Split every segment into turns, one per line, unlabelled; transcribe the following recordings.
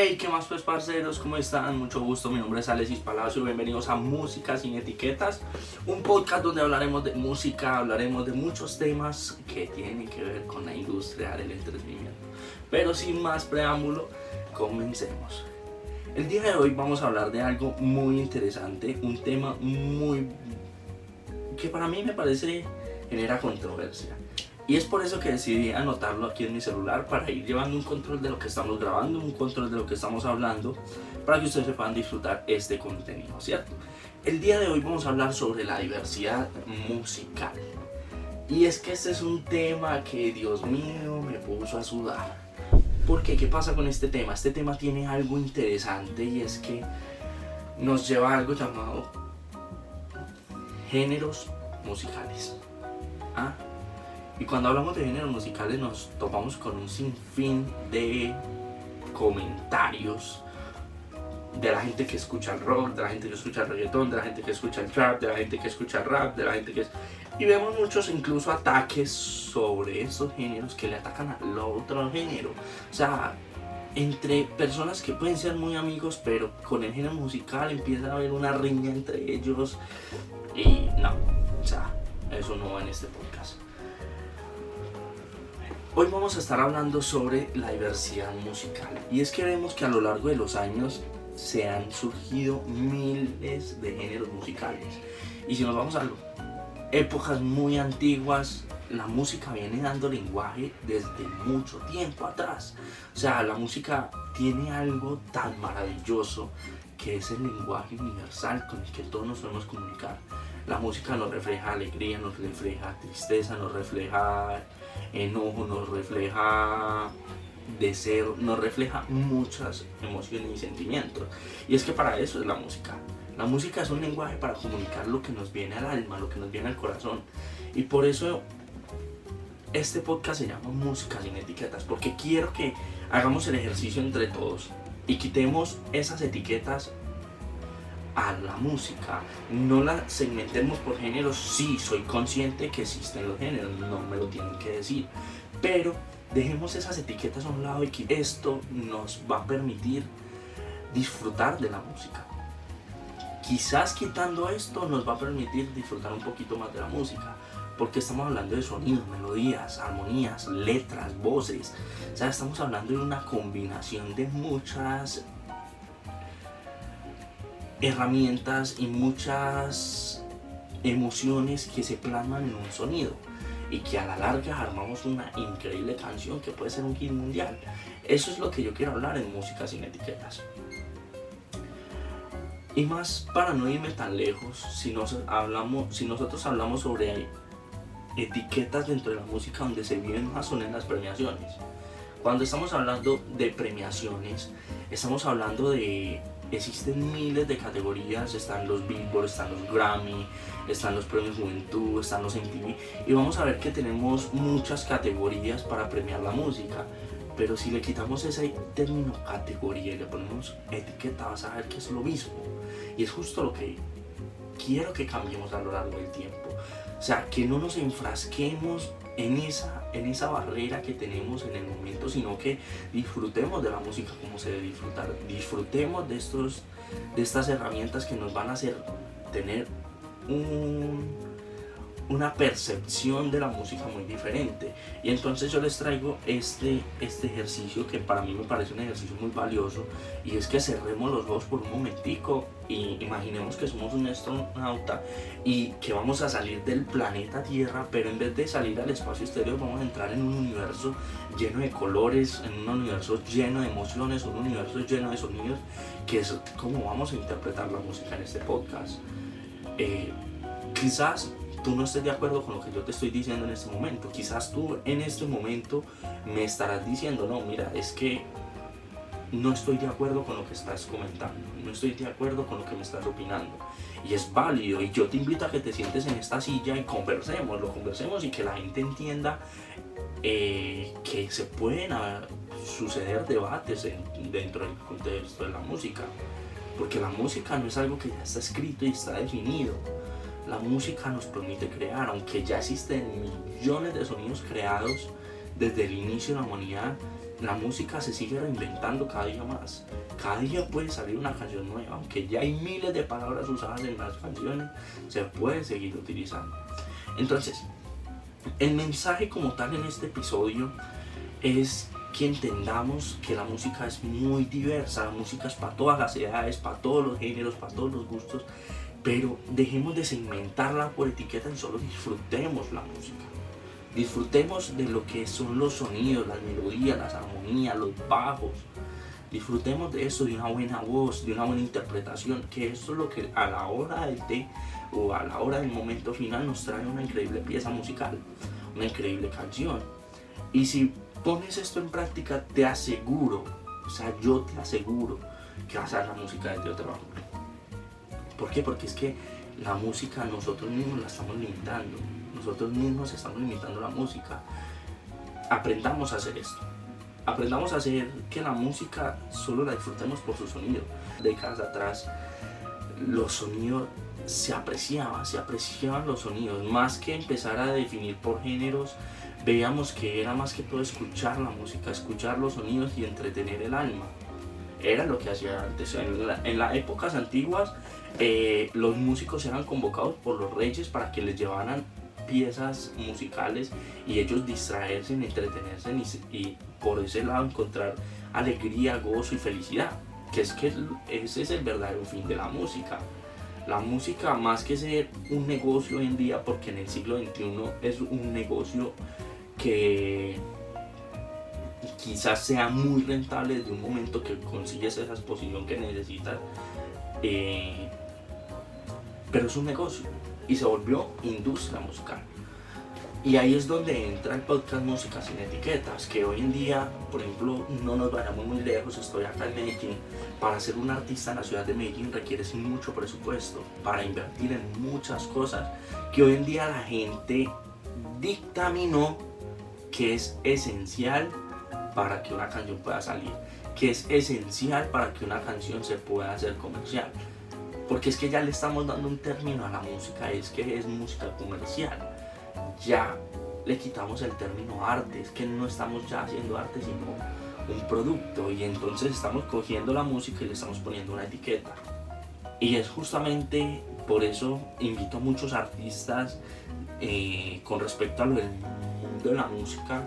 Hey, ¿qué más pues parceros? ¿Cómo están? Mucho gusto, mi nombre es Alexis Palacio, bienvenidos a Música sin etiquetas, un podcast donde hablaremos de música, hablaremos de muchos temas que tienen que ver con la industria del entretenimiento. Pero sin más preámbulo, comencemos. El día de hoy vamos a hablar de algo muy interesante, un tema muy que para mí me parece genera controversia. Y es por eso que decidí anotarlo aquí en mi celular para ir llevando un control de lo que estamos grabando, un control de lo que estamos hablando, para que ustedes se puedan disfrutar este contenido, ¿cierto? El día de hoy vamos a hablar sobre la diversidad musical. Y es que este es un tema que, Dios mío, me puso a sudar. Porque, ¿qué pasa con este tema? Este tema tiene algo interesante y es que nos lleva a algo llamado géneros musicales. ¿Ah? Y cuando hablamos de géneros musicales nos topamos con un sinfín de comentarios de la gente que escucha el rock, de la gente que escucha el reggaetón, de la gente que escucha el trap, de la gente que escucha el rap, de la gente que es... Y vemos muchos incluso ataques sobre esos géneros que le atacan al otro género. O sea, entre personas que pueden ser muy amigos, pero con el género musical empieza a haber una riña entre ellos. Y no, o sea, eso no va en este podcast. Hoy vamos a estar hablando sobre la diversidad musical. Y es que vemos que a lo largo de los años se han surgido miles de géneros musicales. Y si nos vamos a épocas muy antiguas, la música viene dando lenguaje desde mucho tiempo atrás. O sea, la música tiene algo tan maravilloso que es el lenguaje universal con el que todos nos podemos comunicar. La música nos refleja alegría, nos refleja tristeza, nos refleja enojo, nos refleja deseo, nos refleja muchas emociones y sentimientos. Y es que para eso es la música. La música es un lenguaje para comunicar lo que nos viene al alma, lo que nos viene al corazón. Y por eso este podcast se llama Música sin etiquetas, porque quiero que hagamos el ejercicio entre todos y quitemos esas etiquetas a la música. No la segmentemos por géneros. Sí, soy consciente que existen los géneros, no me lo tienen que decir. Pero dejemos esas etiquetas a un lado y que esto nos va a permitir disfrutar de la música. Quizás quitando esto nos va a permitir disfrutar un poquito más de la música. Porque estamos hablando de sonidos, melodías, armonías, letras, voces. O sea, estamos hablando de una combinación de muchas herramientas y muchas emociones que se plasman en un sonido y que a la larga armamos una increíble canción que puede ser un hit mundial. Eso es lo que yo quiero hablar en música sin etiquetas. Y más para no irme tan lejos, si, nos hablamos, si nosotros hablamos sobre etiquetas dentro de la música donde se viven más son en las premiaciones. Cuando estamos hablando de premiaciones, estamos hablando de existen miles de categorías, están los Billboard, están los Grammy, están los premios Juventud, están los MTV y vamos a ver que tenemos muchas categorías para premiar la música. Pero si le quitamos ese término categoría y le ponemos etiqueta, vas a ver que es lo mismo. Y es justo lo que quiero que cambiemos a lo largo del tiempo. O sea, que no nos enfrasquemos en esa, en esa barrera que tenemos en el momento, sino que disfrutemos de la música como se debe disfrutar, disfrutemos de, estos, de estas herramientas que nos van a hacer tener un, una percepción de la música muy diferente. Y entonces yo les traigo este, este ejercicio que para mí me parece un ejercicio muy valioso y es que cerremos los ojos por un momentico y imaginemos que somos un astronauta y que vamos a salir del planeta Tierra, pero en vez de salir al espacio exterior vamos a entrar en un universo lleno de colores, en un universo lleno de emociones, un universo lleno de sonidos, que es como vamos a interpretar la música en este podcast. Eh, quizás tú no estés de acuerdo con lo que yo te estoy diciendo en este momento. Quizás tú en este momento me estarás diciendo, no, mira, es que no estoy de acuerdo con lo que estás comentando, no estoy de acuerdo con lo que me estás opinando. Y es válido y yo te invito a que te sientes en esta silla y conversemos, lo conversemos y que la gente entienda eh, que se pueden suceder debates dentro del contexto de la música. Porque la música no es algo que ya está escrito y está definido la música nos permite crear, aunque ya existen millones de sonidos creados desde el inicio de la humanidad, la música se sigue reinventando cada día más. Cada día puede salir una canción nueva, aunque ya hay miles de palabras usadas en las canciones, se puede seguir utilizando. Entonces, el mensaje como tal en este episodio es que entendamos que la música es muy diversa, la música es para todas las edades, para todos los géneros, para todos los gustos, pero dejemos de segmentarla por etiqueta y solo disfrutemos la música. Disfrutemos de lo que son los sonidos, las melodías, las armonías, los bajos. Disfrutemos de eso, de una buena voz, de una buena interpretación, que eso es lo que a la hora del té o a la hora del momento final nos trae una increíble pieza musical, una increíble canción. Y si pones esto en práctica, te aseguro, o sea, yo te aseguro que vas a hacer la música desde otro ángulo. ¿Por qué? Porque es que la música nosotros mismos la estamos limitando. Nosotros mismos estamos limitando la música. Aprendamos a hacer esto. Aprendamos a hacer que la música solo la disfrutemos por su sonido. Décadas atrás, los sonidos se apreciaban, se apreciaban los sonidos. Más que empezar a definir por géneros, veíamos que era más que todo escuchar la música, escuchar los sonidos y entretener el alma. Era lo que hacía antes. En, las épocas antiguas, eh, los músicos eran convocados por los reyes para que les llevaran piezas musicales y ellos distraerse, entretenerse y, por ese lado encontrar alegría, gozo y felicidad. Que es que ese es el verdadero fin de la música. La música más que ser un negocio hoy en día, porque en el siglo XXI es un negocio que quizás sea muy rentable desde un momento que consigues esa exposición que necesitas, eh, pero es un negocio y se volvió industria musical. Y ahí es donde entra el podcast Música sin Etiquetas, que hoy en día, por ejemplo, no nos vayamos muy lejos, estoy acá en Medellín, para ser un artista en la ciudad de Medellín requieres mucho presupuesto, para invertir en muchas cosas, que hoy en día la gente dictaminó que es esencial para que una canción pueda salir, que es esencial para que una canción se pueda hacer comercial. Porque es que ya le estamos dando un término a la música, es que es música comercial. Ya le quitamos el término arte, es que no estamos ya haciendo arte, sino un producto. Y entonces estamos cogiendo la música y le estamos poniendo una etiqueta. Y es justamente por eso invito a muchos artistas eh, con respecto a lo del mundo de la música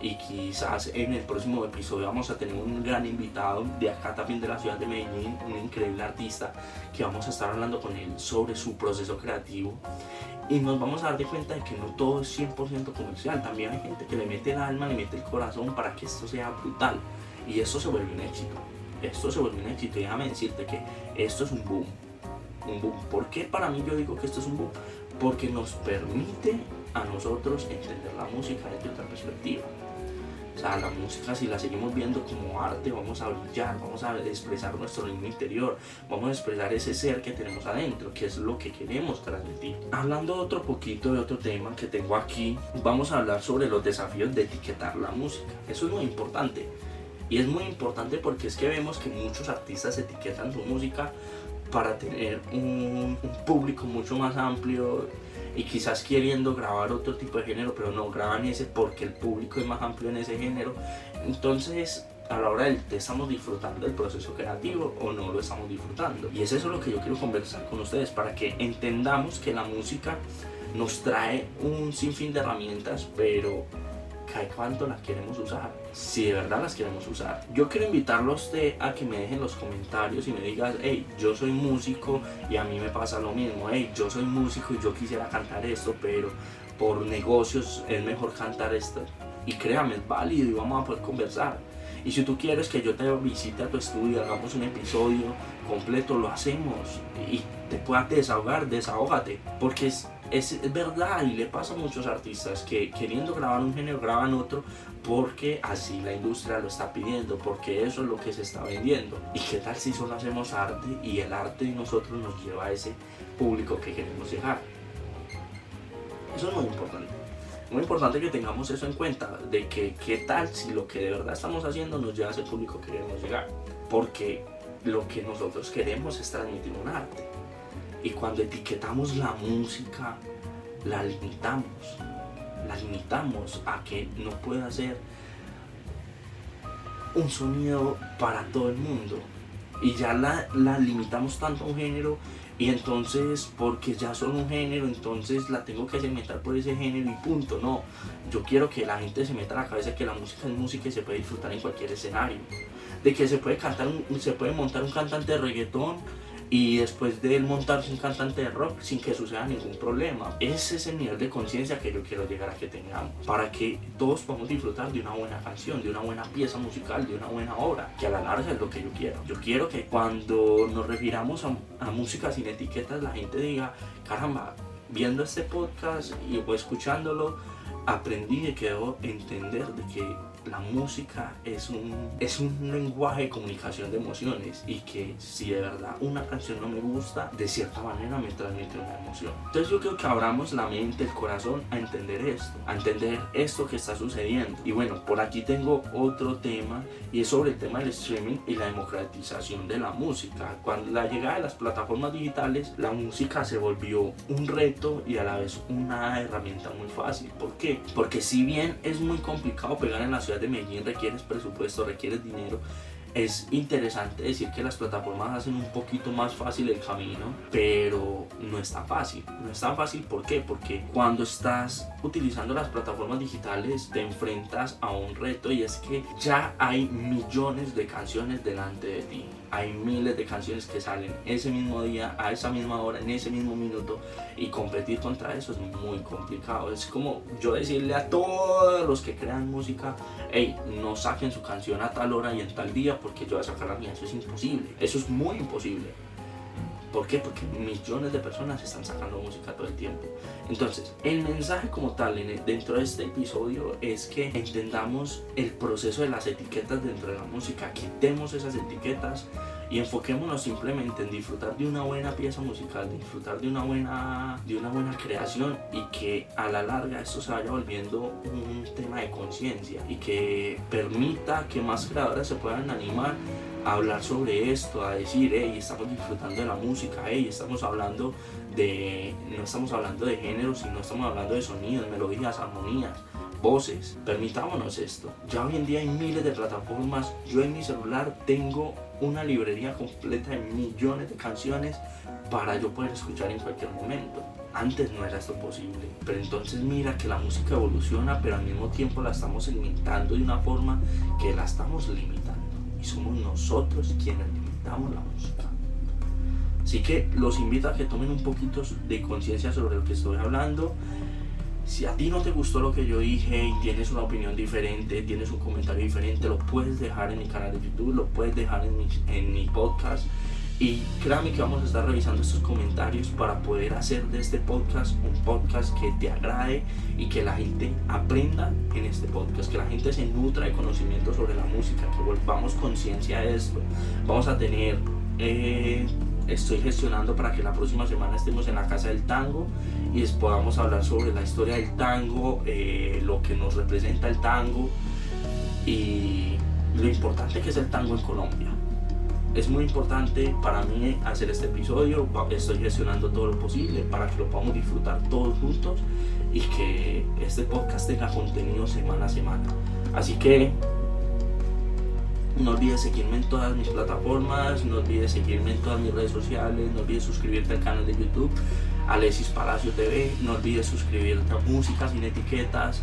y quizás en el próximo episodio vamos a tener un gran invitado de acá también de la ciudad de Medellín, un increíble artista que vamos a estar hablando con él sobre su proceso creativo y nos vamos a dar de cuenta de que no todo es 100% comercial, también hay gente que le mete el alma, le mete el corazón para que esto sea brutal y esto se vuelve un éxito, esto se vuelve un éxito y déjame decirte que esto es un boom, un boom. ¿Por qué para mí yo digo que esto es un boom? Porque nos permite a nosotros entender la música desde otra perspectiva. Sea, la música si la seguimos viendo como arte, vamos a brillar, vamos a expresar nuestro ritmo interior, vamos a expresar ese ser que tenemos adentro, que es lo que queremos transmitir. Hablando otro poquito de otro tema que tengo aquí, vamos a hablar sobre los desafíos de etiquetar la música. Eso es muy importante. Y es muy importante porque es que vemos que muchos artistas etiquetan su música para tener un público mucho más amplio y quizás queriendo grabar otro tipo de género, pero no graban ese porque el público es más amplio en ese género. Entonces, a la hora del estamos disfrutando del proceso creativo o no lo estamos disfrutando. Y es eso lo que yo quiero conversar con ustedes para que entendamos que la música nos trae un sinfín de herramientas, pero ¿Cada cuánto las queremos usar, si de verdad las queremos usar. Yo quiero invitarlos a que me dejen los comentarios y me digas, hey, yo soy músico y a mí me pasa lo mismo, hey, yo soy músico y yo quisiera cantar esto, pero por negocios es mejor cantar esto. Y créame, es válido y vamos a poder conversar. Y si tú quieres que yo te visite a tu estudio, hagamos un episodio completo, lo hacemos y te puedas desahogar, desahógate, porque es es, verdad y le pasa a muchos artistas que queriendo grabar un género graban otro porque así la industria lo está pidiendo, porque eso es lo que se está vendiendo. ¿Y qué tal si solo hacemos arte y el arte de nosotros nos lleva a ese público que queremos llegar? Eso es muy importante. Muy importante que tengamos eso en cuenta, de que qué tal si lo que de verdad estamos haciendo nos lleva a ese público que queremos llegar. Porque lo que nosotros queremos es transmitir un arte y cuando etiquetamos la música, la limitamos. La limitamos a que no pueda ser un sonido para todo el mundo. Y ya la, la limitamos tanto a un género y entonces, porque ya son un género, entonces la tengo que segmentar por ese género y punto. No, yo quiero que la gente se meta a la cabeza que la música es música y se puede disfrutar en cualquier escenario. De que se puede cantar, se puede montar un cantante de reggaetón y después de él montarse un cantante de rock sin que suceda ningún problema. Ese es el nivel de conciencia que yo quiero llegar a que tengamos, para que todos podamos disfrutar de una buena canción, de una buena pieza musical, de una buena obra, que a la larga es lo que yo quiero. Yo quiero que cuando nos refiramos a, música sin etiquetas, la gente diga, caramba, viendo este podcast y escuchándolo, aprendí y quedó entender de que la música es un, es un lenguaje de comunicación de emociones y que si de verdad una canción no me gusta, de cierta manera me transmite una emoción. Entonces yo creo que abramos la mente, el corazón a entender esto, a entender esto que está sucediendo. Y bueno, por aquí tengo otro tema y es sobre el tema del streaming y la democratización de la música. Cuando la llegada de las plataformas digitales, la música se volvió un reto y a la vez una herramienta muy fácil. ¿Por qué? Porque si bien es muy complicado pegar en la de Medellín requieres presupuesto, requieres dinero. Es interesante decir que las plataformas hacen un poquito más fácil el camino, pero no es tan fácil. No es tan fácil, ¿por? Porque cuando estás utilizando las plataformas digitales te enfrentas a un reto y es que ya hay millones de canciones delante de ti hay miles de canciones que salen ese mismo día, a esa misma hora, en ese mismo minuto y competir contra eso es muy complicado. Es como yo decirle a todos los que crean música, hey, no saquen su canción a tal hora y en tal día porque yo voy a sacar la mía. Eso es imposible, eso es muy imposible. ¿Por qué? Porque millones de personas están sacando música todo el tiempo. Entonces, el mensaje como tal dentro de este episodio es que entendamos el proceso de las etiquetas dentro de la música, quitemos esas etiquetas y enfoquémonos simplemente en disfrutar de una buena pieza musical, disfrutar de una buena, de una buena creación y que a la larga esto se vaya volviendo un tema de conciencia y que permita que más creadores se puedan animar a hablar sobre esto, a decir, hey, estamos disfrutando de la música, hey, estamos hablando de, no estamos hablando de género, sino estamos hablando de sonidos, melodías, armonías, voces. Permitámonos esto. Ya hoy en día hay miles de plataformas. Yo en mi celular tengo una librería completa de millones de canciones para yo poder escuchar en cualquier momento. Antes no era esto posible, pero entonces mira que la música evoluciona, pero al mismo tiempo la estamos limitando de una forma que la estamos limitando. Y somos nosotros quienes limitamos la música. Así que los invito a que tomen un poquito de conciencia sobre lo que estoy hablando. Si a ti no te gustó lo que yo dije y tienes una opinión diferente, tienes un comentario diferente, lo puedes dejar en mi canal de YouTube, lo puedes dejar en mi, en mi podcast. Y créame que vamos a estar revisando estos comentarios para poder hacer de este podcast un podcast que te agrade y que la gente aprenda en este podcast, que la gente se nutra de conocimiento sobre la música, que volvamos conciencia de esto. Vamos a tener eh, estoy gestionando para que la próxima semana estemos en la Casa del Tango y podamos hablar sobre la historia del tango, eh, lo que nos representa el tango y lo importante que es el tango en Colombia. Es muy importante para mí hacer este episodio, estoy gestionando todo lo posible para que lo podamos disfrutar todos juntos y que este podcast tenga contenido semana a semana. Así que no olvides seguirme en todas mis plataformas, no olvides seguirme en todas mis redes sociales, no olvides suscribirte al canal de YouTube, Alexis Palacio TV, no olvides suscribirte a Música sin Etiquetas.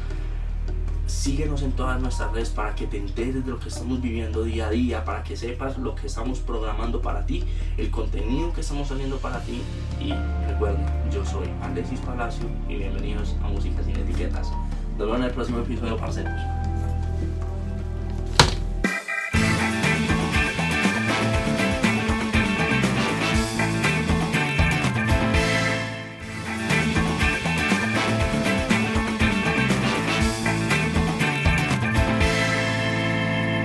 Síguenos en todas nuestras redes para que te enteres de lo que estamos viviendo día a día, para que sepas lo que estamos programando para ti, el contenido que estamos haciendo para ti. Y recuerden, yo soy Alexis Palacio y bienvenidos a Música sin Etiquetas. Nos vemos en el próximo episodio, parceros.